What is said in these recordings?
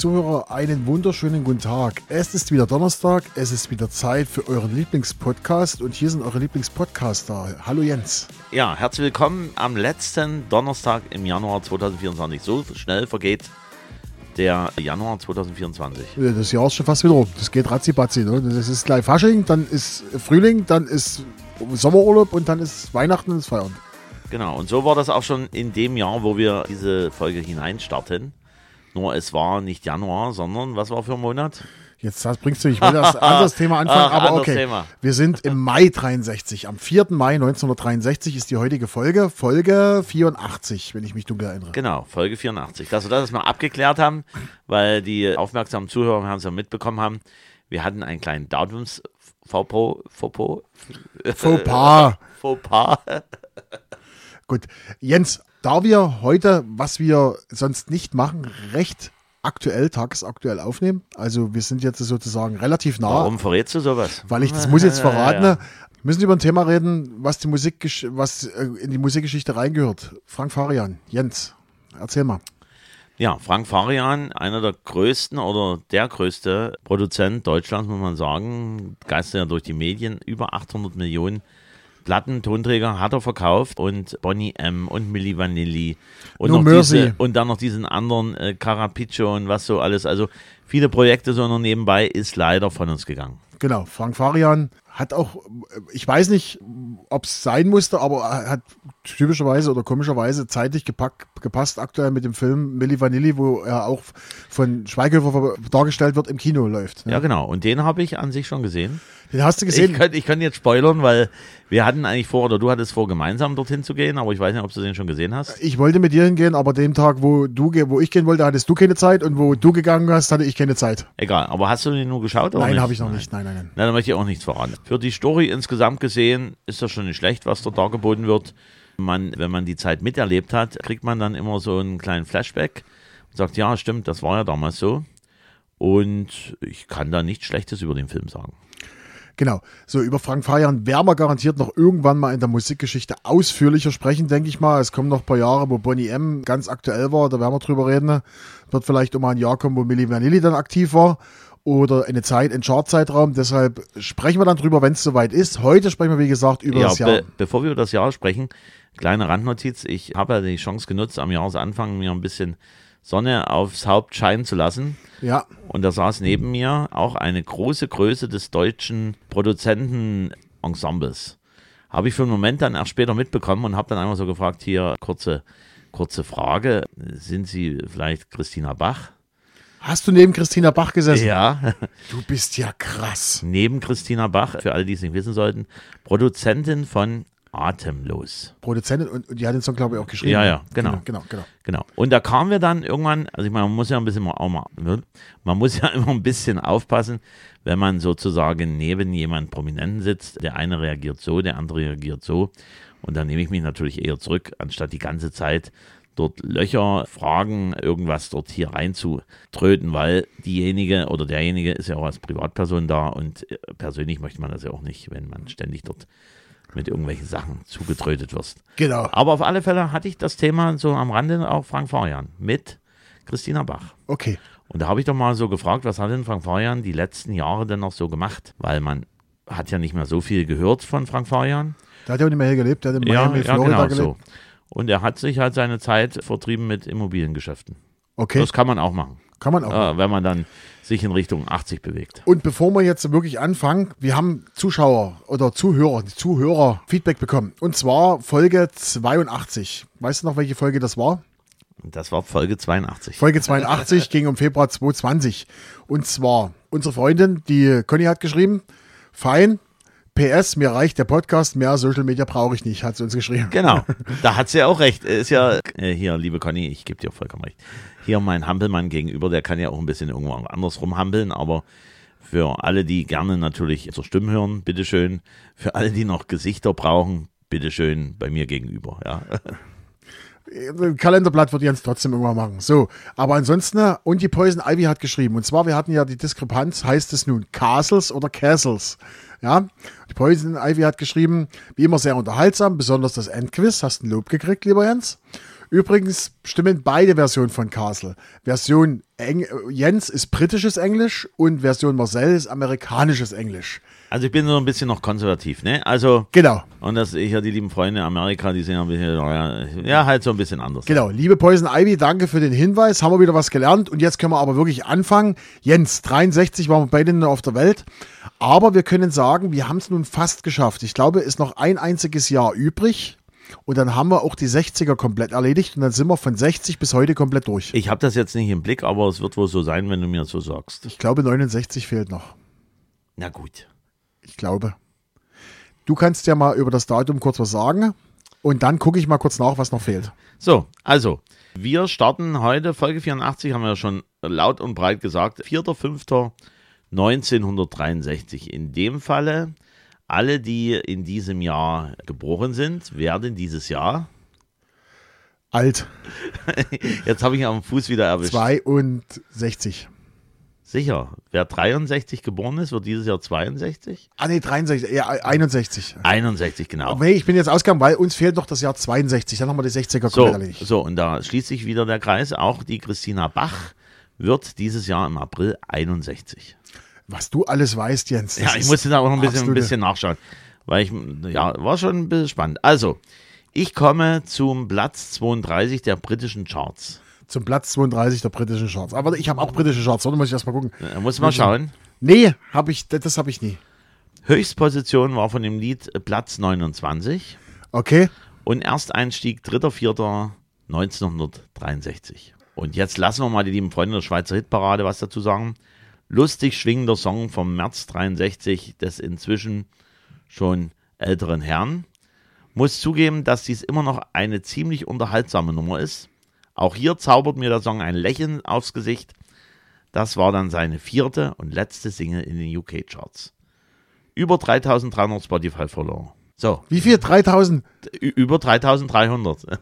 Zuhörer, einen wunderschönen guten Tag. Es ist wieder Donnerstag, es ist wieder Zeit für euren Lieblingspodcast und hier sind eure Lieblingspodcaster. Hallo Jens. Ja, herzlich willkommen am letzten Donnerstag im Januar 2024. So schnell vergeht der Januar 2024. Das Jahr ist schon fast wieder rum. Das geht ratzibatzi. Ne? Das ist gleich Fasching, dann ist Frühling, dann ist Sommerurlaub und dann ist Weihnachten und ist Feierabend. Genau, und so war das auch schon in dem Jahr, wo wir diese Folge hineinstarten. Nur es war nicht Januar, sondern was war für ein Monat? Jetzt bringst du, ich will das anderes Thema anfangen, Ach, aber okay. Thema. Wir sind im Mai 63. Am 4. Mai 1963 ist die heutige Folge, Folge 84, wenn ich mich dunkel erinnere. Genau, Folge 84. Dass wir das mal abgeklärt haben, weil die aufmerksamen Zuhörer haben es ja mitbekommen haben. Wir hatten einen kleinen Datums Fauxpo, Fauxpo, Fauxpas. Fauxpas. Gut, Jens, da wir heute, was wir sonst nicht machen, recht aktuell, tagesaktuell aufnehmen, also wir sind jetzt sozusagen relativ nah, Warum verrätst du sowas? weil ich das muss jetzt verraten, Ja. müssen über ein Thema reden, was die Musik, was äh, in die Musikgeschichte reingehört. Frank Farian, Jens, erzähl mal. Ja, Frank Farian, einer der größten oder der größte Produzent Deutschlands, muss man sagen, geistert ja durch die Medien, über 800 Millionen Platten, Tonträger hat er verkauft und Bonnie M. und Milli Vanilli und, No noch Mercy. diese, und dann noch diesen anderen äh, Carapiccio und was so alles. Also viele Projekte so noch nebenbei ist leider von uns gegangen. Genau, Frank Farian hat auch, ich weiß nicht, ob es sein musste, aber er hat typischerweise oder komischerweise zeitlich gepack, gepasst aktuell mit dem Film Milli Vanilli, wo er auch von Schweighöfer dargestellt wird, im Kino läuft. ne? Ja, genau. Und den habe ich an sich schon gesehen. Den hast du Ich gesehen? könnte ich könnte jetzt spoilern, weil wir hatten eigentlich vor, oder du hattest vor, gemeinsam dorthin zu gehen, aber ich weiß nicht, ob du den schon gesehen hast. Ich wollte mit dir hingehen, aber dem Tag, wo du, wo ich gehen wollte, hattest du keine Zeit und wo du gegangen hast, hatte ich keine Zeit. Egal, aber hast du den nur geschaut? Oder Nein, habe ich noch nicht. Nein, nein, nein. Na, dann möchte ich auch nichts verraten. Für die Story insgesamt gesehen ist das schon nicht schlecht, was dort dargeboten wird. Man, wenn man die Zeit miterlebt hat, kriegt man dann immer so einen kleinen Flashback und sagt, ja, stimmt, das war ja damals so. Und ich kann da nichts Schlechtes über den Film sagen. Genau. So, über Frank Farian werden wir garantiert noch irgendwann mal in der Musikgeschichte ausführlicher sprechen, denke ich mal. Es kommen noch ein paar Jahre, wo Bonnie M. ganz aktuell war, da werden wir drüber reden. Wird vielleicht mal ein Jahr kommen, wo Milli Vanilli dann aktiv war. Oder eine Zeit, ein Chartzeitraum. Deshalb sprechen wir dann drüber, wenn es soweit ist. Heute sprechen wir, wie gesagt, über Ja, das Jahr. be bevor wir über das Jahr sprechen, kleine Randnotiz. Ich habe ja die Chance genutzt, am Jahresanfang mir ein bisschen Sonne aufs Haupt scheinen zu lassen. Ja, Und da saß neben mir auch eine große Größe des deutschen Produzentenensembles. Habe ich für einen Moment dann erst später mitbekommen und habe dann einmal so gefragt, hier kurze, kurze Frage, sind Sie vielleicht Christina Bach? hast du neben Christina Bach gesessen? Ja, Du bist ja krass. neben Christina Bach, für alle, die es nicht wissen sollten, Produzentin von Atemlos. Produzentin und, die hat den Song, glaube ich, auch geschrieben. Ja, ja, genau. Genau, genau. Genau. Und da kamen wir dann irgendwann, also ich meine, man muss ja ein bisschen auch mal, man muss ja immer ein bisschen aufpassen, wenn man sozusagen neben jemand Prominenten sitzt. Der eine reagiert so, der andere reagiert so. Und dann nehme ich mich natürlich eher zurück, anstatt die ganze Zeit dort Löcher, Fragen, irgendwas dort hier reinzutröten, weil diejenige oder derjenige ist ja auch als Privatperson da und äh, persönlich möchte man das ja auch nicht, wenn man ständig dort mit irgendwelchen Sachen zugetrötet wirst. Genau. Aber auf alle Fälle hatte ich das Thema so am Rande auch Frank Farian mit Christina Bach. Okay. Und da habe ich doch mal so gefragt, was hat denn Frank Farian die letzten Jahre denn noch so gemacht? Weil man hat ja nicht mehr so viel gehört von Frank Farian. Da hat er auch nicht mehr hier gelebt, der hat in Ja, Miami, ja Florida genau gelebt. so. Und er hat sich halt seine Zeit vertrieben mit Immobiliengeschäften. Okay, Das kann man auch machen, kann man auch. äh, wenn man dann sich in Richtung 80 bewegt. Und bevor wir jetzt wirklich anfangen, wir haben Zuschauer oder Zuhörer, Zuhörer Feedback bekommen. Und zwar Folge 82. Weißt du noch, welche Folge das war? Das war Folge 82. Folge 82 ging um Februar 2020. Und zwar unsere Freundin, die Conny hat geschrieben, fein, PS, mir reicht der Podcast, mehr Social Media brauche ich nicht, hat sie uns geschrieben. Genau, da hat sie ja auch recht. Ist ja, äh, hier, liebe Conny, ich gebe dir vollkommen recht. Hier mein Hampelmann gegenüber, der kann ja auch ein bisschen irgendwo anders rumhampeln, aber für alle, die gerne natürlich zur Stimme hören, bitteschön. Für alle, die noch Gesichter brauchen, bitteschön bei mir gegenüber. Ja. Kalenderblatt wird Jens trotzdem irgendwann machen. So, aber ansonsten, äh, und die Poison Ivy hat geschrieben. Und zwar, wir hatten ja die Diskrepanz, heißt es nun Castles oder Castles? Ja, die Poison Ivy hat geschrieben, wie immer sehr unterhaltsam, besonders das Endquiz. Hast ein Lob gekriegt, lieber Jens. Übrigens stimmen beide Versionen von Castle. Version Eng Jens ist britisches Englisch und Version Marcel ist amerikanisches Englisch. Also ich bin so ein bisschen noch konservativ, ne? Also Genau. und das ich ja die lieben Freunde in Amerika, die sind ja ein bisschen ja, ja halt so ein bisschen anders. Genau, liebe Poison Ivy, danke für den Hinweis. Haben wir wieder was gelernt und jetzt können wir aber wirklich anfangen. Jens, 63 waren wir beide noch auf der Welt, aber wir können sagen, wir haben es nun fast geschafft. Ich glaube, ist noch ein einziges Jahr übrig und dann haben wir auch die 60er komplett erledigt und dann sind wir von 60 bis heute komplett durch. Ich habe das jetzt nicht im Blick, aber es wird wohl so sein, wenn du mir so sagst. Ich glaube, 69 fehlt noch. Na gut. Ich glaube. Du kannst ja mal über das Datum kurz was sagen und dann gucke ich mal kurz nach, was noch fehlt. So, also, wir starten heute, Folge 84, haben wir ja schon laut und breit gesagt, 4.5.1963. In dem Falle, alle, die in diesem Jahr geboren sind, werden dieses Jahr, Alt, jetzt habe ich ihn am Fuß wieder erwischt. 62. Sicher, wer 63 geboren ist, wird dieses Jahr 62? Ah nee, 63, ja, 61. 61, genau. Aber hey, ich bin jetzt ausgegangen, weil uns fehlt noch das Jahr 62. Dann haben wir die 60er So, erledigt. so, und da schließt sich wieder der Kreis. Auch die Christina Bach wird dieses Jahr im April 61. Was du alles weißt, Jens. Ja, ich musste da auch noch ein bisschen, ein bisschen nachschauen, weil ich, ja, war schon ein bisschen spannend. Also, ich komme zum Platz 32 der britischen Charts. Zum Platz 32 der britischen Charts. Aber ich habe auch britische Charts, oder? Muss ich erstmal gucken. Da muss man schauen. Nee, habe ich, das habe ich nie. Höchstposition war von dem Lied Platz 29 Okay. und Ersteinstieg 3.4.1963. Und jetzt lassen wir mal die lieben Freunde der Schweizer Hitparade was dazu sagen. Lustig schwingender Song vom März 63 des inzwischen schon älteren Herrn. Muss zugeben, dass dies immer noch eine ziemlich unterhaltsame Nummer ist. Auch hier zaubert mir der Song ein Lächeln aufs Gesicht. Das war dann seine vierte und letzte Single in den UK-Charts. Über 3300 Spotify-Follower. So, Wie viel? 3000? Ü- über 3300.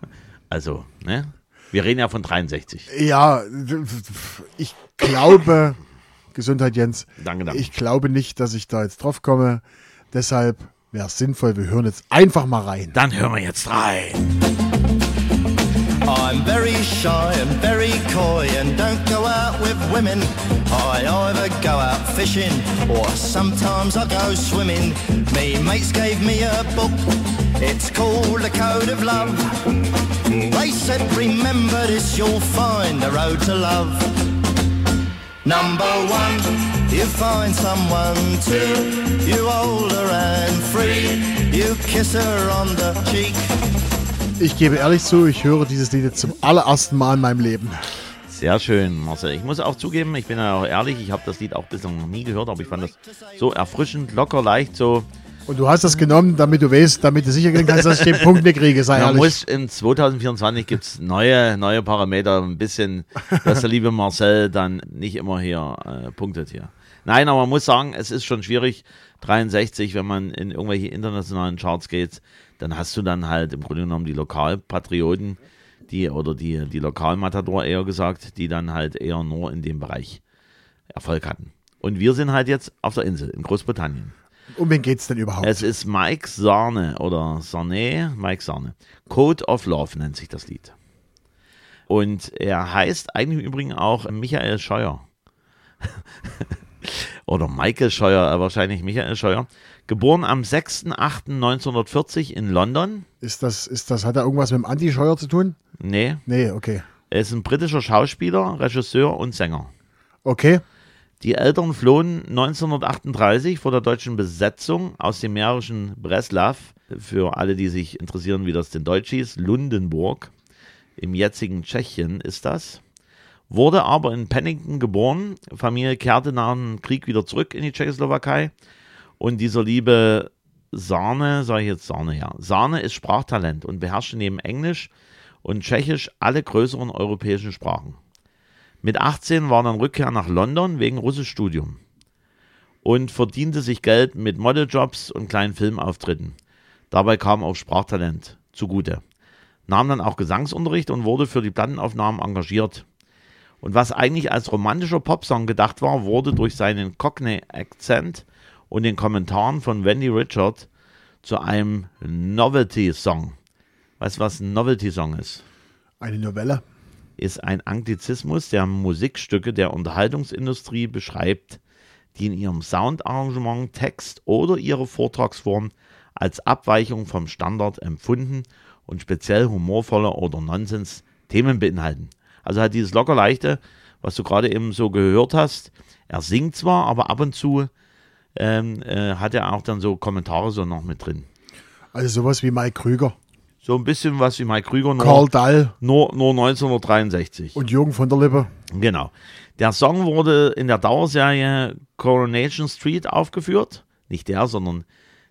Also, ne? Wir reden ja von 63. Ja, ich glaube, Gesundheit, Jens. Danke, danke. Ich glaube nicht, dass ich da jetzt drauf komme. Deshalb wäre es sinnvoll, wir hören jetzt einfach mal rein. Dann hören wir jetzt rein. I'm very shy and very coy and don't go out with women. I either go out fishing or sometimes I go swimming. Me mates gave me a book. It's called The Code of Love. They said, remember this, you'll find the road to love. Number one, you find someone two, you hold her and free, you kiss her on the cheek. Ich gebe ehrlich zu, ich höre dieses Lied jetzt zum allerersten Mal in meinem Leben. Sehr schön, Marcel. Ich muss auch zugeben, ich bin ja auch ehrlich, ich habe das Lied auch bislang noch nie gehört, aber ich fand das so erfrischend, locker, leicht, so. Und du hast das genommen, damit du weißt, damit du sicher gehen kannst, dass ich den Punkt nicht kriege, sei Man muss in 2024 gibt es neue, neue Parameter, ein bisschen, dass der liebe Marcel dann nicht immer hier äh, punktet hier. Nein, aber man muss sagen, es ist schon schwierig, 63, wenn man in irgendwelche internationalen Charts geht, dann hast du dann halt im Grunde genommen die Lokalpatrioten, die oder die, die Lokalmatador eher gesagt, die dann halt eher nur in dem Bereich Erfolg hatten. Und wir sind halt jetzt auf der Insel in Großbritannien. Um wen geht's denn überhaupt? Es ist Mike Sarne oder Sarne, Mike Sarne. Code of Love nennt sich das Lied. Und er heißt eigentlich im Übrigen auch Michael Scheuer. oder Michael Scheuer, äh, wahrscheinlich Michael Scheuer. Geboren am 6.8.1940 in London. Ist das, ist das, hat er irgendwas mit dem Anti-Scheuer zu tun? Nee, Nee, okay. er ist ein britischer Schauspieler, Regisseur und Sänger. Okay. Die Eltern flohen 1938 vor der deutschen Besetzung aus dem mährischen Breslav. Für alle, die sich interessieren, wie das denn Deutsch hieß, Lundenburg. Im jetzigen Tschechien ist das. Wurde aber in Pennington geboren. Familie kehrte nach dem Krieg wieder zurück in die Tschechoslowakei. Und dieser liebe Sahne, sage ich jetzt Sahne, ja. Sahne ist Sprachtalent und beherrschte neben Englisch und Tschechisch alle größeren europäischen Sprachen. Mit 18 war dann Rückkehr nach London wegen Russischstudium und verdiente sich Geld mit Modeljobs und kleinen Filmauftritten. Dabei kam auch Sprachtalent zugute. Nahm dann auch Gesangsunterricht und wurde für die Plattenaufnahmen engagiert. Und was eigentlich als romantischer Popsong gedacht war, wurde durch seinen Cockney-Akzent und den Kommentaren von Wendy Richard zu einem Novelty-Song. Weißt du, was ein Novelty-Song ist? Eine Novelle. Ist ein Anglizismus, der Musikstücke der Unterhaltungsindustrie beschreibt, die in ihrem Soundarrangement, Text oder ihre Vortragsform als Abweichung vom Standard empfunden und speziell humorvolle oder Nonsens-Themen beinhalten. Also halt dieses locker leichte, was du gerade eben so gehört hast. Er singt zwar, aber ab und zu ähm, äh, hat er auch dann so Kommentare so noch mit drin. Also sowas wie Mike Krüger, So ein bisschen was wie Mike Krüger, nur, Karl Dall nur, nur 1963. und Jürgen von der Lippe. Genau. Der Song wurde in der Dauerserie Coronation Street aufgeführt. Nicht der, sondern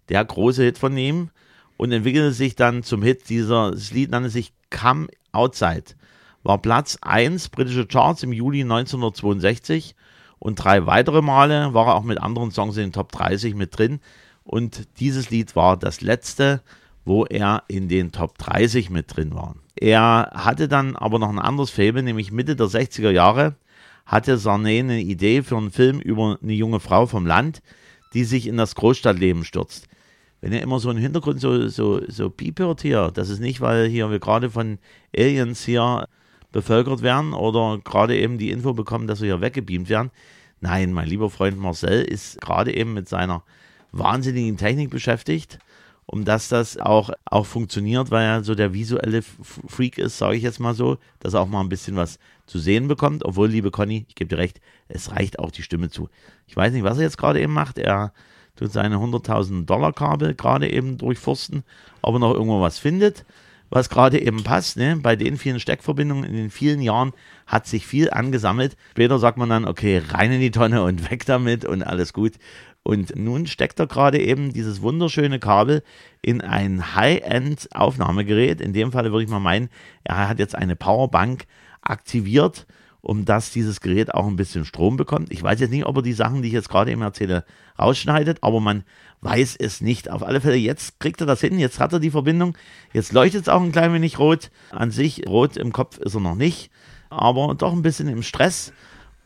der große Hit von ihm. Und entwickelte sich dann zum Hit. Dieser, das Lied nannte sich Come Outside. War Platz 1 britische Charts im Juli 1962. Und drei weitere Male war er auch mit anderen Songs in den Top 30 mit drin. Und dieses Lied war das letzte, wo er in den Top 30 mit drin war. Er hatte dann aber noch ein anderes Fable, nämlich Mitte der 60er Jahre hatte Sarné eine Idee für einen Film über eine junge Frau vom Land, die sich in das Großstadtleben stürzt. Wenn ihr immer so im Hintergrund so, so, so Piep hört hier, das ist nicht, weil hier wir gerade von Aliens hier bevölkert werden oder gerade eben die Info bekommen, dass wir hier weggebeamt werden. Nein, mein lieber Freund Marcel ist gerade eben mit seiner wahnsinnigen Technik beschäftigt, um dass das auch, auch funktioniert, weil er so der visuelle Freak ist, sage ich jetzt mal so, dass er auch mal ein bisschen was zu sehen bekommt. Obwohl, liebe Conny, ich gebe dir recht, es reicht auch die Stimme zu. Ich weiß nicht, was er jetzt gerade eben macht. Er tut seine 100.000 Dollar Kabel gerade eben durchforsten, ob er noch irgendwo was findet, was gerade eben passt. Ne? Bei den vielen Steckverbindungen in den vielen Jahren hat sich viel angesammelt. Später sagt man dann, okay, rein in die Tonne und weg damit und alles gut. Und nun steckt er gerade eben dieses wunderschöne Kabel in ein High-End-Aufnahmegerät. In dem Fall würde ich mal meinen, er hat jetzt eine Powerbank aktiviert, um dass dieses Gerät auch ein bisschen Strom bekommt. Ich weiß jetzt nicht, ob er die Sachen, die ich jetzt gerade eben erzähle, rausschneidet, aber man weiß es nicht. Auf alle Fälle, jetzt kriegt er das hin, jetzt hat er die Verbindung, jetzt leuchtet es auch ein klein wenig rot. An sich, rot im Kopf ist er noch nicht, aber doch ein bisschen im Stress.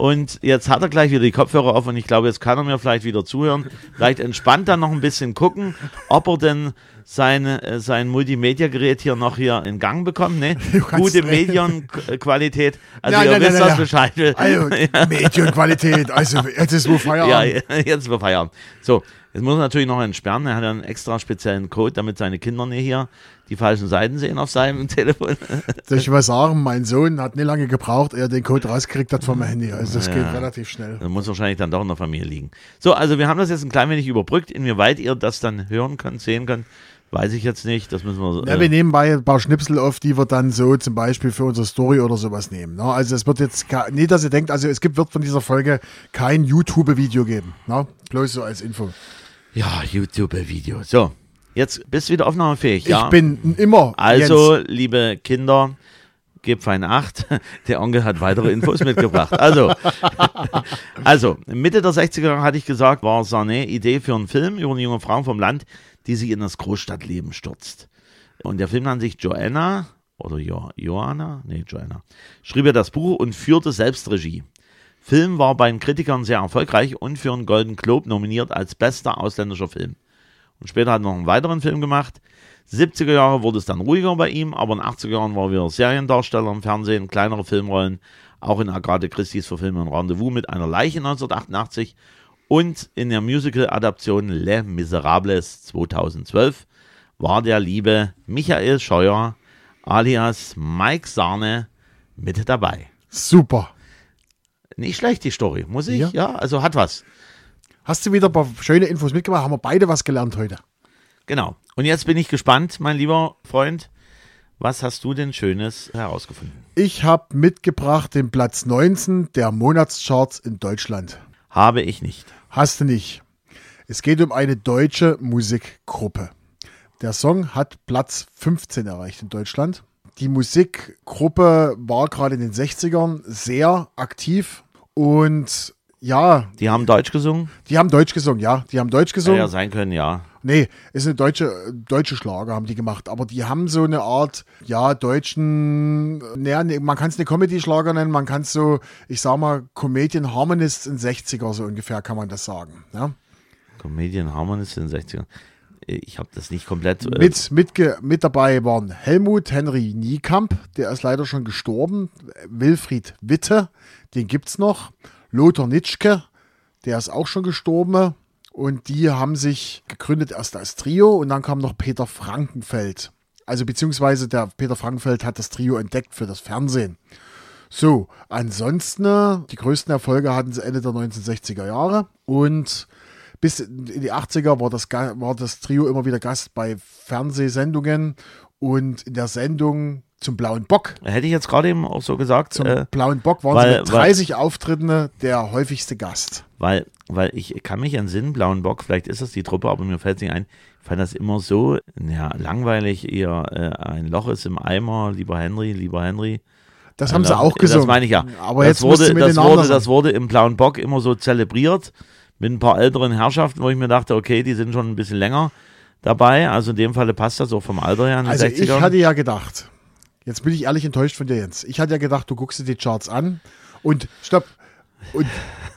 Und jetzt hat er gleich wieder die Kopfhörer auf und ich glaube, jetzt kann er mir vielleicht wieder zuhören. Vielleicht entspannt dann noch ein bisschen gucken, ob er denn seine, äh, sein Multimedia-Gerät hier noch hier in Gang bekommt. Ne? Gute Medienqualität. Also Nein, ihr nein, wisst, nein, nein. Bescheid. Also Medienqualität, also jetzt ist wo Ja, Feierabend. jetzt wir feiern. So, jetzt muss er natürlich noch entsperren. Er hat einen extra speziellen Code, damit seine Kinder nicht hier die falschen Seiten sehen auf seinem Telefon. Soll ich was sagen? Mein Sohn hat nicht lange gebraucht, er den Code rausgekriegt hat von meinem Handy. Also das geht relativ schnell. Das muss wahrscheinlich dann doch in der Familie liegen. So, also wir haben das jetzt ein klein wenig überbrückt. Inwieweit ihr das dann hören könnt, sehen könnt, weiß ich jetzt nicht. Das müssen wir. Ja, wir nehmen bei ein paar Schnipsel auf, die wir dann so zum Beispiel für unsere Story oder sowas nehmen. Ne? Also es wird jetzt, nicht, dass ihr denkt, also es gibt, wird von dieser Folge kein YouTube-Video geben. Ne? Bloß so als Info. ja, YouTube-Video. So, jetzt bist du wieder aufnahmefähig. ja? Ich bin immer. Also, Jens. liebe Kinder, gebt fein Acht. Der Onkel hat weitere Infos mitgebracht. Also, also, Mitte der 60er hatte ich gesagt, war Sarné Idee für einen Film über eine junge Frau vom Land, die sich in das Großstadtleben stürzt. Und der Film nannte sich Joanna oder jo Joanna, nee, Joanna, schrieb er das Buch und führte selbst Regie. Film war bei den Kritikern sehr erfolgreich und für einen Golden Globe nominiert als bester ausländischer Film. Und später hat er noch einen weiteren Film gemacht. 70er Jahre wurde es dann ruhiger bei ihm, aber in den 80er Jahren war er wieder Seriendarsteller im Fernsehen, kleinere Filmrollen, auch in Agathe Christie's Verfilmung Rendezvous mit einer Leiche 1988 und in der Musical-Adaption Les Miserables 2012 war der liebe Michael Scheuer alias Mike Sarne mit dabei. Super. Nicht schlecht, die Story, muss ich? Ja. Ja, also hat was. Hast du wieder ein paar schöne Infos mitgebracht? Haben wir beide was gelernt heute? Genau. Und jetzt bin ich gespannt, mein lieber Freund. Was hast du denn Schönes herausgefunden? Ich habe mitgebracht den Platz 19 der Monatscharts in Deutschland. Habe ich nicht. Hast du nicht. Es geht um eine deutsche Musikgruppe. Der Song hat Platz 15 erreicht in Deutschland. Die Musikgruppe war gerade in den 60ern sehr aktiv und ja, Die haben Deutsch gesungen? die haben Deutsch gesungen, ja, die haben Deutsch Ja, gesungen. ja sein können, ja. Nee, ist eine deutsche, deutsche Schlager haben die gemacht, aber die haben so eine Art, ja, deutschen, naja, nee, man kann es eine Comedy-Schlager nennen, man kann es so, ich sag mal, Comedian Harmonists in 60er, so ungefähr kann man das sagen. Ja? Comedian Harmonist in den 60ern. ich habe das nicht komplett. Äh mit, mit, mit dabei waren Helmut Henry Niekamp, der ist leider schon gestorben. Wilfried Witte, den gibt es noch. Lothar Nitschke, der ist auch schon gestorben. Und die haben sich gegründet erst als Trio und dann kam noch Peter Frankenfeld. Also beziehungsweise der Peter Frankenfeld hat das Trio entdeckt für das Fernsehen. So, ansonsten, die größten Erfolge hatten sie Ende der 1960er Jahre und bis in die 80er war das, war das Trio immer wieder Gast bei Fernsehsendungen und in der Sendung zum Blauen Bock. Hätte ich jetzt gerade eben auch so gesagt. Zum äh, Blauen Bock waren weil, sie mit 30 weil, Auftritten der häufigste Gast. Weil, weil ich kann mich entsinnen, Blauen Bock, vielleicht ist das die Truppe, aber mir fällt es nicht ein. Ich fand das immer so ja, langweilig, eher äh, ein Loch ist im Eimer, lieber Henry, lieber Henry. Das haben sie auch gesungen. Das meine ich ja. Aber das jetzt wurde, das, wurde, das wurde im Blauen Bock immer so zelebriert mit ein paar älteren Herrschaften, wo ich mir dachte, okay, die sind schon ein bisschen länger dabei. Also in dem Falle passt das auch vom Alter her. Also ich hatte ja gedacht, jetzt bin ich ehrlich enttäuscht von dir, Jens. Ich hatte ja gedacht, du guckst dir die Charts an und stopp. Und,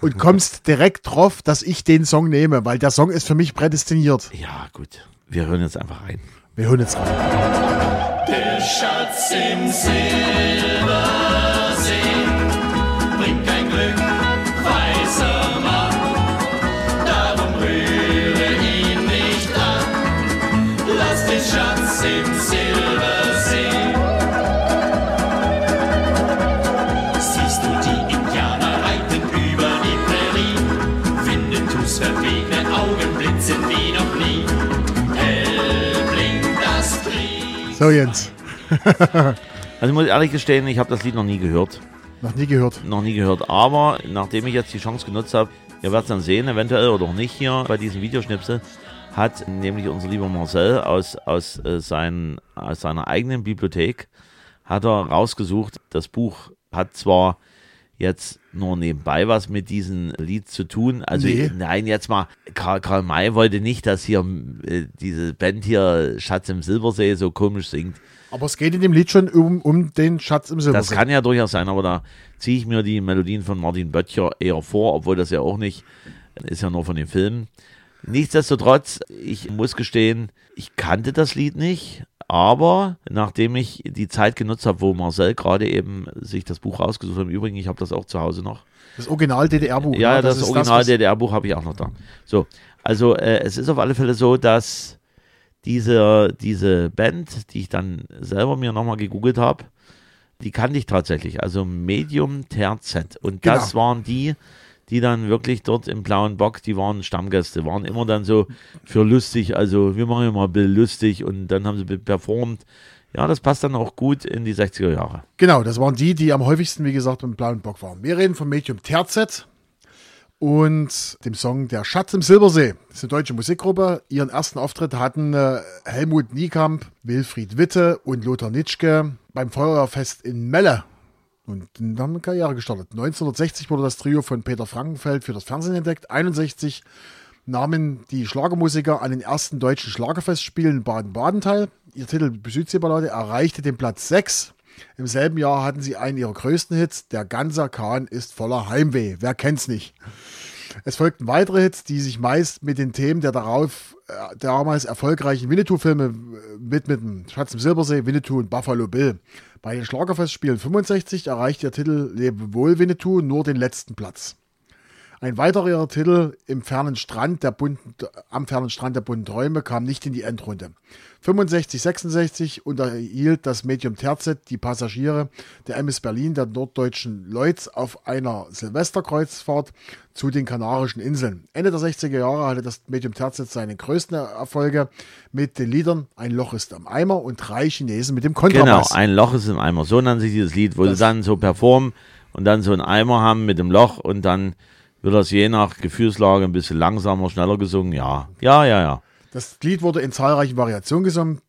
und kommst direkt drauf, dass ich den Song nehme, weil der Song ist für mich prädestiniert. Ja, gut. Wir hören jetzt einfach rein. Wir hören jetzt rein. Der Schatz im Silber. So, Jens. also ich muss ehrlich gestehen, ich habe das Lied noch nie gehört. Noch nie gehört? Noch nie gehört. Aber nachdem ich jetzt die Chance genutzt habe, ihr werdet es dann sehen, eventuell oder auch nicht hier bei diesem Videoschnipsel, hat nämlich unser lieber Marcel aus, aus, äh, sein, aus seiner eigenen Bibliothek, hat er rausgesucht, das Buch hat zwar jetzt nur nebenbei was mit diesem Lied zu tun. Also nee. nein, jetzt mal, Karl, Karl May wollte nicht, dass hier äh, diese Band hier Schatz im Silbersee so komisch singt. Aber es geht in dem Lied schon um, um den Schatz im Silbersee. Das kann ja durchaus sein, aber da ziehe ich mir die Melodien von Martin Böttcher eher vor, obwohl das ja auch nicht, ist ja nur von den Filmen. Nichtsdestotrotz, ich muss gestehen, ich kannte das Lied nicht. Aber nachdem ich die Zeit genutzt habe, wo Marcel gerade eben sich das Buch rausgesucht hat, im Übrigen, ich habe das auch zu Hause noch. Das Original-DDR-Buch. Ja, ne? das, das Original-DDR-Buch habe ich auch noch da. So, also äh, es ist auf alle Fälle so, dass diese, diese Band, die ich dann selber mir nochmal gegoogelt habe, die kannte ich tatsächlich. Also Medium Terzet. Und genau. das waren die, die dann wirklich dort im blauen Bock, die waren Stammgäste, waren immer dann so für lustig, also wir machen immer ein bisschen lustig und dann haben sie performt. Ja, das passt dann auch gut in die 60er Jahre. Genau, das waren die, die am häufigsten, wie gesagt, im blauen Bock waren. Wir reden vom Medium Terzet und dem Song Der Schatz im Silbersee. Das ist eine deutsche Musikgruppe. Ihren ersten Auftritt hatten äh, Helmut Niekamp, Wilfried Witte und Lothar Nitschke beim Feuerwehrfest in Melle und dann haben wir Karriere gestartet. 1960 wurde das Trio von Peter Frankenfeld für das Fernsehen entdeckt. 61 nahmen die Schlagermusiker an den ersten deutschen Schlagerfestspielen in Baden-Baden teil. Ihr Titel Südseeballade erreichte den Platz 6. Im selben Jahr hatten sie einen ihrer größten Hits, Der ganze Kahn ist voller Heimweh. Wer kennt's nicht? Es folgten weitere Hits, die sich meist mit den Themen der darauf äh, damals erfolgreichen Winnetou-Filme äh, widmeten. Schatz im Silbersee, Winnetou und Buffalo Bill. Bei den Schlagerfestspielen 65 erreicht der Titel Lebe wohl Winnetou nur den letzten Platz. Ein weiterer Titel im fernen Strand der bunten, am fernen Strand der bunten Träume kam nicht in die Endrunde. 65, 66 unterhielt das Medium Terzet die Passagiere der MS Berlin der norddeutschen Lloyds auf einer Silvesterkreuzfahrt zu den Kanarischen Inseln. Ende der 60er Jahre hatte das Medium Terzet seine größten Erfolge mit den Liedern Ein Loch ist am Eimer und drei Chinesen mit dem Kontrabass. Genau, Ein Loch ist im Eimer. So nennt sich dieses Lied, wo das sie dann so performen und dann so einen Eimer haben mit dem Loch und dann wird das je nach Gefühlslage ein bisschen langsamer, schneller gesungen. Ja, ja, ja, ja. Das Lied wurde in zahlreichen Variationen gesungen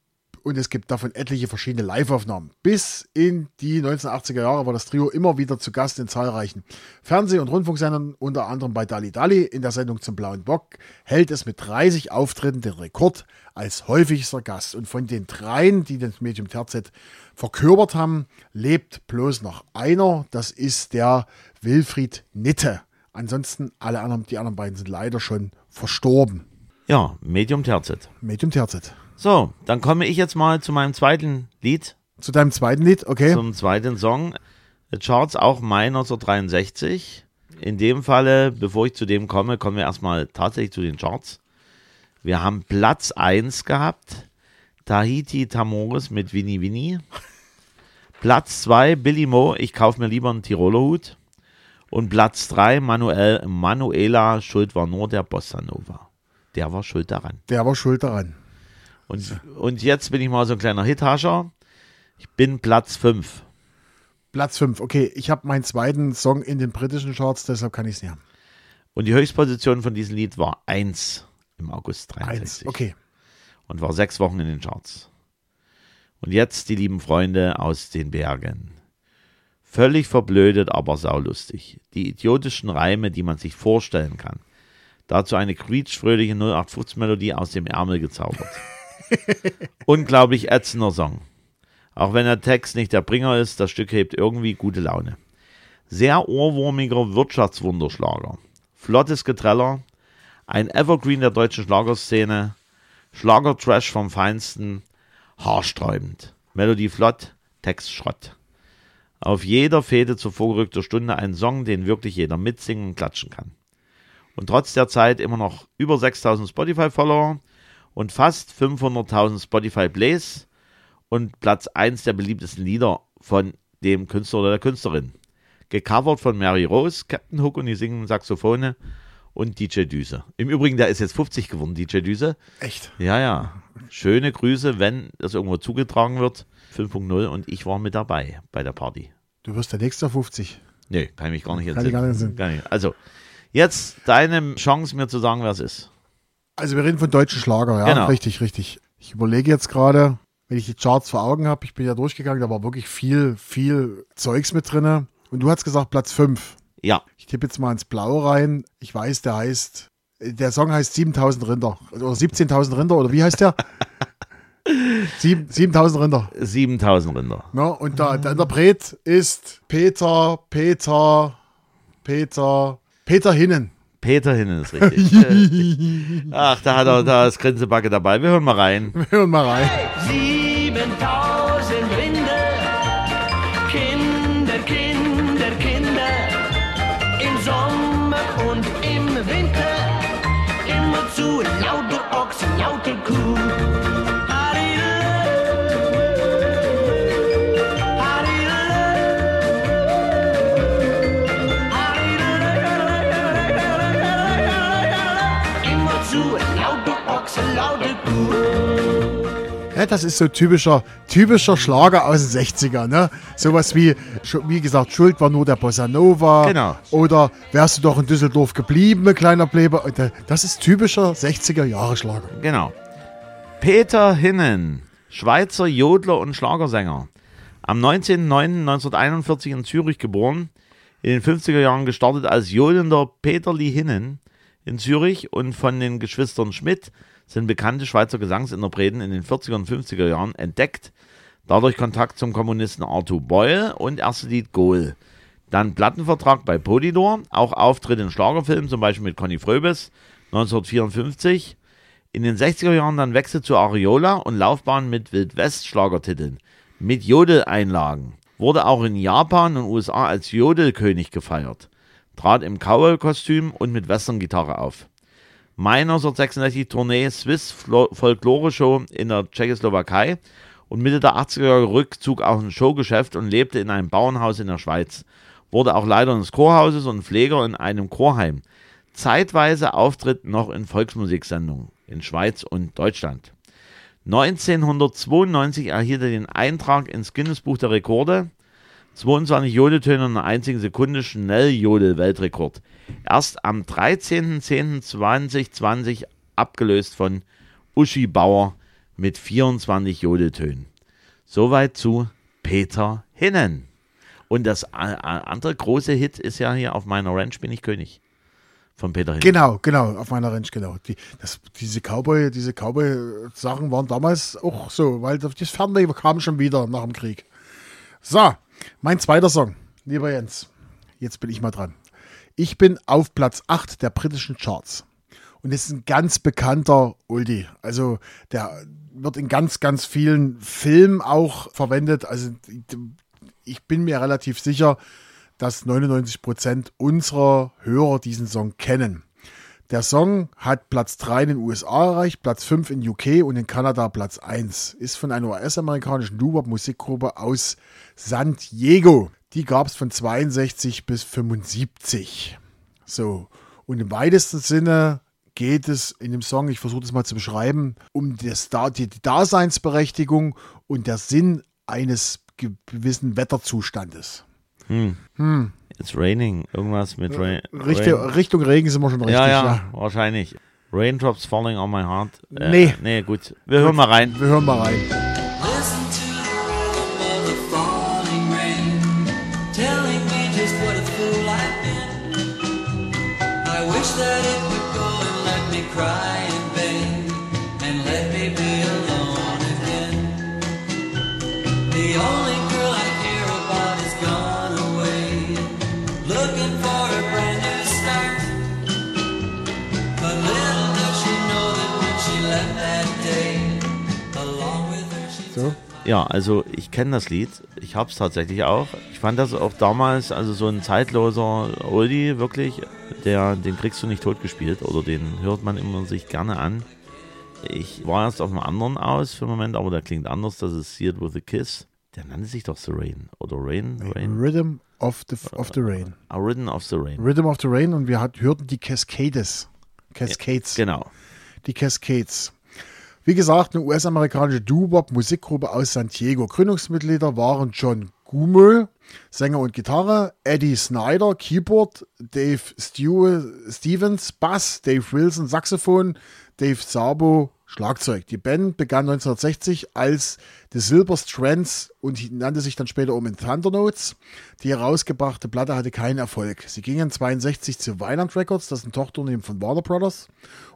und es gibt davon etliche verschiedene Live-Aufnahmen. Bis in die 1980er Jahre war das Trio immer wieder zu Gast in zahlreichen Fernseh- und Rundfunksendern, unter anderem bei Dali Dali in der Sendung zum Blauen Bock, hält es mit 30 Auftritten den Rekord als häufigster Gast. Und von den dreien, die das Medium Terzet verkörpert haben, lebt bloß noch einer, das ist der Wilfried Nitte. Ansonsten alle anderen, die anderen beiden sind leider schon verstorben. Ja, Medium Terzet. Medium Terzet. So, dann komme ich jetzt mal zu meinem zweiten Lied, Zu deinem zweiten Lied, okay. zum zweiten Song. The Charts auch Mai 1963. In dem Falle, bevor ich zu dem komme, kommen wir erstmal tatsächlich zu den Charts. Wir haben Platz 1 gehabt. Tahiti Tamoris mit Winnie Winnie. Platz 2 Billy Mo, ich kaufe mir lieber einen Tiroler Hut. Und Platz 3 Manuel, Manuela, Schuld war nur der Bossa Nova. Der war schuld daran. Der war schuld daran. Und, und jetzt bin ich mal so ein kleiner Hithascher. Ich bin Platz 5. Platz 5. Okay, ich habe meinen zweiten Song in den britischen Charts, deshalb kann ich es nicht haben. Und die Höchstposition von diesem Lied war 1 im August Eins. 63. Okay. Und war sechs Wochen in den Charts. Und jetzt die lieben Freunde aus den Bergen. Völlig verblödet, aber saulustig. Die idiotischen Reime, die man sich vorstellen kann. Dazu eine quietschfröhliche 0815-Melodie aus dem Ärmel gezaubert. Unglaublich ätzender Song. Auch wenn der Text nicht der Bringer ist, das Stück hebt irgendwie gute Laune. Sehr ohrwurmiger Wirtschaftswunderschlager. Flottes Getreller, ein Evergreen der deutschen Schlagerszene, Schlagertrash vom Feinsten, haarsträubend. Melodie flott, Text Schrott. Auf jeder Fehde zur vorgerückter Stunde ein Song, den wirklich jeder mitsingen und klatschen kann. Und trotz der Zeit immer noch über 6000 Spotify-Follower und fast 500.000 Spotify-Plays und Platz 1 der beliebtesten Lieder von dem Künstler oder der Künstlerin. Gecovert von Mary Rose, Captain Hook und die singen Saxophone und DJ Düse. Im Übrigen, der ist jetzt 50 geworden, DJ Düse. Echt. Ja, ja. Schöne Grüße, wenn das irgendwo zugetragen wird. 5.0 und ich war mit dabei bei der Party. Du wirst der nächste 50. Nee, kann ich mich gar nicht Kann ich gar nicht. Gar nicht. Also, jetzt deine Chance, mir zu sagen, wer es ist. Also wir reden von deutschen Schlager, ja. Genau. Richtig, richtig. Ich überlege jetzt gerade, wenn ich die Charts vor Augen habe, ich bin ja durchgegangen, da war wirklich viel, viel Zeugs mit drinne. Und du hast gesagt Platz 5. Ja, Ich tippe jetzt mal ins Blaue rein. Ich weiß, der heißt, der Song heißt 7000 Rinder. Oder 17.000 Rinder, oder wie heißt der? Sieben- 7000 Rinder. 7000 Rinder. Ne? Und der, der Interpret ist Peter, Peter, Peter, Peter Hinnen. Peter Hinnen ist richtig. Ach, da hat er da ist Grinsebacke dabei. Wir hören mal rein. Wir hören mal rein. 7000 Lauter lauter Kuh. Ja, das ist so typischer, typischer Schlager aus den 60er, ne? Sowas wie, wie gesagt, Schuld war nur der Bossa Nova. Genau. Oder wärst du doch in Düsseldorf geblieben, kleiner Pleber. Und, äh, Das ist typischer 60er-Jahre-Schlager. Genau. Peter Hinnen, Schweizer Jodler und Schlagersänger. Am 19.09.1941 in Zürich geboren, in den 50er Jahren gestartet als jodelnder Peterli Hinnen in Zürich und von den Geschwistern Schmidt sind bekannte Schweizer Gesangsinterpreten in den 40er und 50er Jahren entdeckt. Dadurch Kontakt zum Kommunisten Arthur Boyle und erste Lied Goal. Dann Plattenvertrag bei Polydor, auch Auftritt in Schlagerfilmen, zum Beispiel mit Conny Fröbes 1954. In den 60er Jahren dann Wechsel zu Ariola und Laufbahn mit Wildwest-Schlagertiteln. Mit Jodeleinlagen. Wurde auch in Japan und USA als Jodelkönig gefeiert. Trat im Cowboy-Kostüm und mit Western-Gitarre auf. Mai 1966 Tournee Swiss Folklore Show in der Tschechoslowakei und Mitte der 80er Jahre Rückzug aus dem Showgeschäft und lebte in einem Bauernhaus in der Schweiz. Wurde auch Leiter eines Chorhauses und Pfleger in einem Chorheim. Zeitweise Auftritt noch in Volksmusiksendungen in Schweiz und Deutschland. 1992 erhielt er den Eintrag ins Guinness-Buch der Rekorde. 22 Jodeltöne in einer einzigen Sekunde, schnell Jodel-Weltrekord. Erst am 13.10.2020 abgelöst von Uschi Bauer mit 24 Jodeltönen. Soweit zu Peter Hinnen. Und das äh, äh, andere große Hit ist ja hier auf meiner Ranch bin ich König. Von Peter Hinnen. Genau, genau, auf meiner Ranch, genau. Die, das, diese Cowboy, diese Cowboy-Sachen waren damals auch so, weil das Fernsehen kam schon wieder nach dem Krieg. So, mein zweiter Song, lieber Jens. Jetzt bin ich mal dran. Ich bin auf Platz 8 der britischen Charts. Und es ist ein ganz bekannter Oldie. Also der wird in ganz, ganz vielen Filmen auch verwendet. Also ich bin mir relativ sicher, dass 99 Prozent unserer Hörer diesen Song kennen. Der Song hat Platz 3 in den USA erreicht, Platz 5 in UK und in Kanada Platz 1. Ist von einer US-amerikanischen Doo-Wop-Musikgruppe aus San Diego. Die gab es von 62 bis 75. So, und im weitesten Sinne geht es in dem Song, ich versuche das mal zu beschreiben, um das, die Daseinsberechtigung und der Sinn eines gewissen Wetterzustandes. Hm. Hm. It's raining. Irgendwas mit Rain. Richtung, Rain. Richtung Regen sind wir schon richtig. Ja, ja, wahrscheinlich. Raindrops falling on my heart. Äh, Nee. Nee, gut. Wir hören mal rein. Wir hören mal rein. Ja, also ich kenne das Lied. Ich habe es tatsächlich auch. Ich fand das auch damals, also so ein zeitloser Oldie, wirklich, der, den kriegst du nicht totgespielt oder den hört man immer sich gerne an. Ich war erst auf einem anderen aus für einen Moment, aber der klingt anders. Das ist It With A Kiss. Der nannte sich doch The Rain. Oder Rain? Rain? Rhythm of the, of the Rain. Ah, Ridden of the Rain. Rhythm of the Rain und wir hat, hörten die Cascades. Cascades. Genau. Die Cascades. Wie gesagt, eine US-amerikanische Doo-Wop-Musikgruppe aus San Diego. Gründungsmitglieder waren John Gumel, Sänger und Gitarre, Eddie Snyder, Keyboard, Dave Stew Stevens, Bass, Dave Wilson, Saxophon, Dave Sabo, Schlagzeug. Die Band begann 1960 als The Silver Strands und nannte sich dann später um in Thunder Notes. Die herausgebrachte Platte hatte keinen Erfolg. Sie gingen 62 zu Violent Records, das ist ein Tochterunternehmen von Warner Brothers,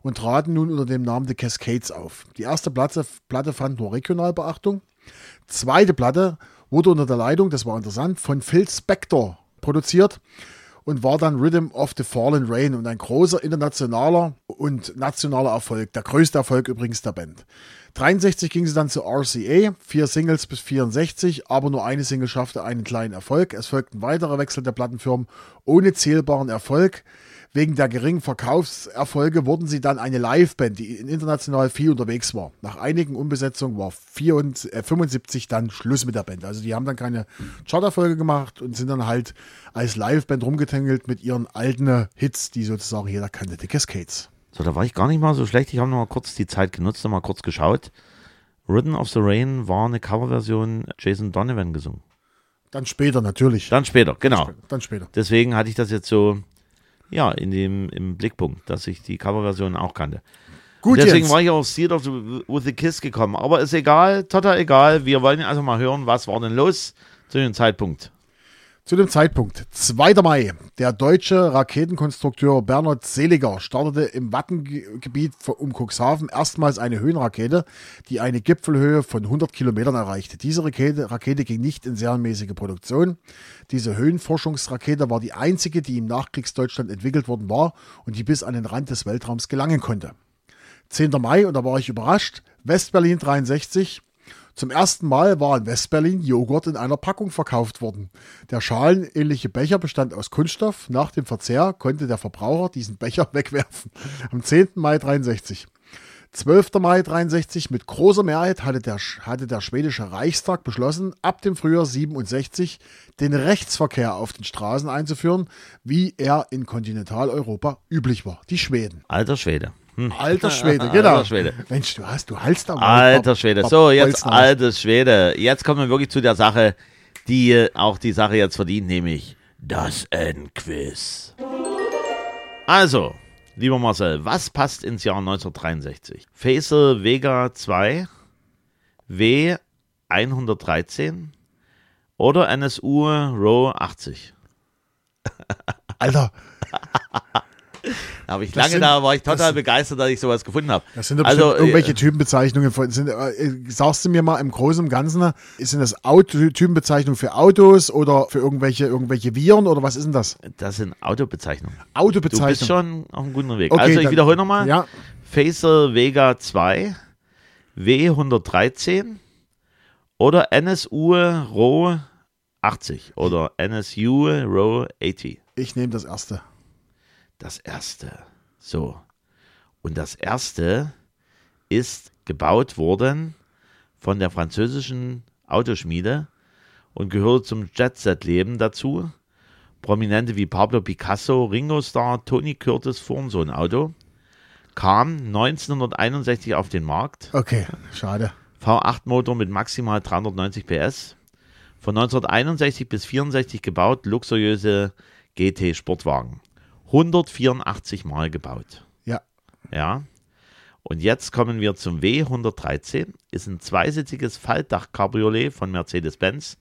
und traten nun unter dem Namen The Cascades auf. Die erste Platte, Platte fand nur regional Beachtung. Zweite Platte wurde unter der Leitung, das war interessant, von Phil Spector produziert und war dann Rhythm of the Fallen Rain und ein großer internationaler und nationaler Erfolg. Der größte Erfolg übrigens der Band. 63 ging sie dann zu RCA, vier Singles bis 64, aber nur eine Single schaffte einen kleinen Erfolg. Es folgten weitere Wechsel der Plattenfirmen ohne zählbaren Erfolg. Wegen der geringen Verkaufserfolge wurden sie dann eine Liveband, die international viel unterwegs war. Nach einigen Umbesetzungen war 74, äh, 75 dann Schluss mit der Band. Also die haben dann keine Charterfolge gemacht und sind dann halt als Liveband rumgetängelt mit ihren alten Hits, die sozusagen jeder kannte, die Cascades. So, da war ich gar nicht mal so schlecht. Ich habe noch mal kurz die Zeit genutzt und mal kurz geschaut. Ridden of the Rain war eine Coverversion Jason Donovan gesungen. Dann später natürlich. Dann später, genau. Dann später. Deswegen hatte ich das jetzt so, ja, in dem, im Blickpunkt, dass ich die Coverversion auch kannte. Gut, Deswegen Jens. war ich auf Seed of the, with the Kiss gekommen. Aber ist egal, total egal. Wir wollen also mal hören, was war denn los zu dem Zeitpunkt. Zu dem Zeitpunkt, 2. Mai, der deutsche Raketenkonstrukteur Bernhard Seliger startete im Wattengebiet um Cuxhaven erstmals eine Höhenrakete, die eine Gipfelhöhe von 100 Kilometern erreichte. Diese Rakete, Rakete ging nicht in serienmäßige Produktion. Diese Höhenforschungsrakete war die einzige, die im Nachkriegsdeutschland entwickelt worden war und die bis an den Rand des Weltraums gelangen konnte. 10. Mai, und da war ich überrascht, Westberlin 63. Zum ersten Mal war in Westberlin Joghurt in einer Packung verkauft worden. Der schalenähnliche Becher bestand aus Kunststoff. Nach dem Verzehr konnte der Verbraucher diesen Becher wegwerfen. Am 10. Mai 63. 12. Mai 63 mit großer Mehrheit hatte der, hatte der schwedische Reichstag beschlossen, ab dem Frühjahr 67 den Rechtsverkehr auf den Straßen einzuführen, wie er in Kontinentaleuropa üblich war. Die Schweden. Alter Schwede. Hm. Alter Schwede, genau. Alter Schwede. Mensch, du hast, du haltst aber. Alter Schwede. So, jetzt alter Schwede. Jetzt kommen wir wirklich zu der Sache, die äh, auch die Sache jetzt verdient, nämlich das Endquiz. Also, lieber Marcel, was passt ins Jahr 1963? Faisal Vega 2, W 113 oder NSU Row 80? Alter. Da habe ich Das lange sind- da, war ich total das- begeistert, dass ich sowas gefunden habe. Das sind also, bestimmt irgendwelche äh, Typenbezeichnungen von. Sind, äh, sagst du mir mal im Großen und Ganzen, sind das Auto, Typenbezeichnungen für Autos oder für irgendwelche, irgendwelche Viren oder was ist denn das? das sind Autobezeichnungen. Du bist Autobezeichnungen. schon auf einem guten Weg. Okay, also ich dann- wiederhole nochmal. Ja, Phaser Vega 2, W113 oder NSU Row 80 oder NSU Row 80. ich nehme das erste. Das erste. So. Und das erste ist gebaut worden von der französischen Autoschmiede und gehört zum Jet-Set-Leben dazu. Prominente wie Pablo Picasso, Ringo Starr, Tony Curtis fuhren so ein Auto. Kam 1961 auf den Markt. Okay, schade. V8-Motor mit maximal 390 PS. Von 1961 bis 64 gebaut, luxuriöse GT-Sportwagen. 184 Mal gebaut. Ja, Ja. Und jetzt kommen wir zum W113. Ist ein zweisitziges Faltdach-Cabriolet von Mercedes-Benz.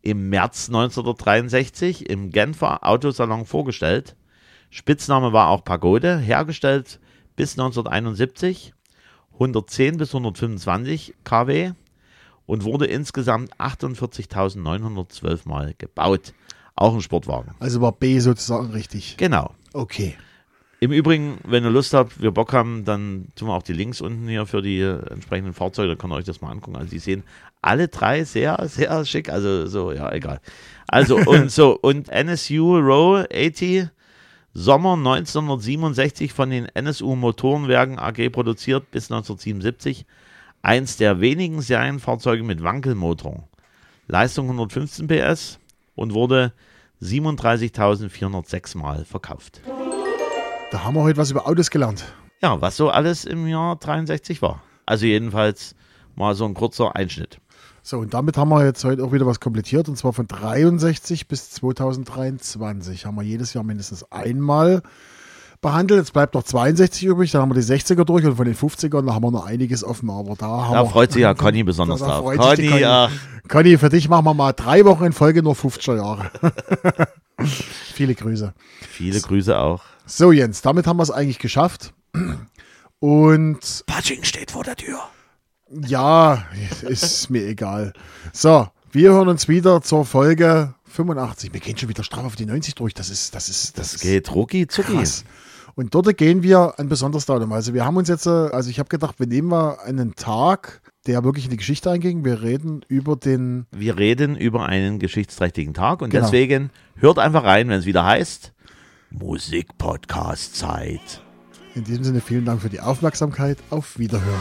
Im März 1963 im Genfer Autosalon vorgestellt. Spitzname war auch Pagode. Hergestellt bis 1971. 110 bis 125 kW. Und wurde insgesamt 48.912 Mal gebaut. Auch ein Sportwagen. also war B sozusagen richtig. Genau. Okay. Im Übrigen, wenn ihr Lust habt, wir Bock haben, dann tun wir auch die Links unten hier für die entsprechenden Fahrzeuge, da könnt ihr euch das mal angucken. Also die sehen alle drei sehr, sehr schick, also so, ja, egal. Also und so, und NSU Row 80, Sommer 1967 von den NSU Motorenwerken AG produziert bis 1977. Eins der wenigen Serienfahrzeuge mit Wankelmotor. Leistung 115 PS und wurde 37.406 Mal verkauft. Da haben wir heute was über Autos gelernt. Ja, was so alles im Jahr 63 war. Also jedenfalls mal so ein kurzer Einschnitt. So, und damit haben wir jetzt heute auch wieder was komplettiert. Und zwar von 63 bis 2023 haben wir jedes Jahr mindestens einmal behandelt. Jetzt bleibt noch 62 übrig, dann haben wir die 60er durch und von den 50ern da haben wir noch einiges offen. Aber da haben Da freut sich ja Conny besonders Da- da drauf. Conny, Conny. ach, Conny, für dich machen wir mal drei Wochen in Folge nur 50er Jahre. Viele Grüße. viele Grüße auch. So, Jens, damit haben wir es eigentlich geschafft. Und Patsching steht vor der Tür. ja, ist mir egal. So, wir hören uns wieder zur Folge 85. Wir gehen schon wieder straff auf die 90 durch. Das ist, das ist, das, Das ist geht rucki zucki. krass. Und dort gehen wir ein besonderes Datum. Also wir haben uns jetzt, äh, also ich habe gedacht, wir nehmen mal einen Tag, der wirklich in die Geschichte einging. Wir reden über den, Wir reden über einen geschichtsträchtigen Tag und Genau. deswegen hört einfach rein, wenn es wieder heißt Musikpodcast-Zeit. in diesem Sinne vielen Dank für die Aufmerksamkeit. Auf Wiederhören.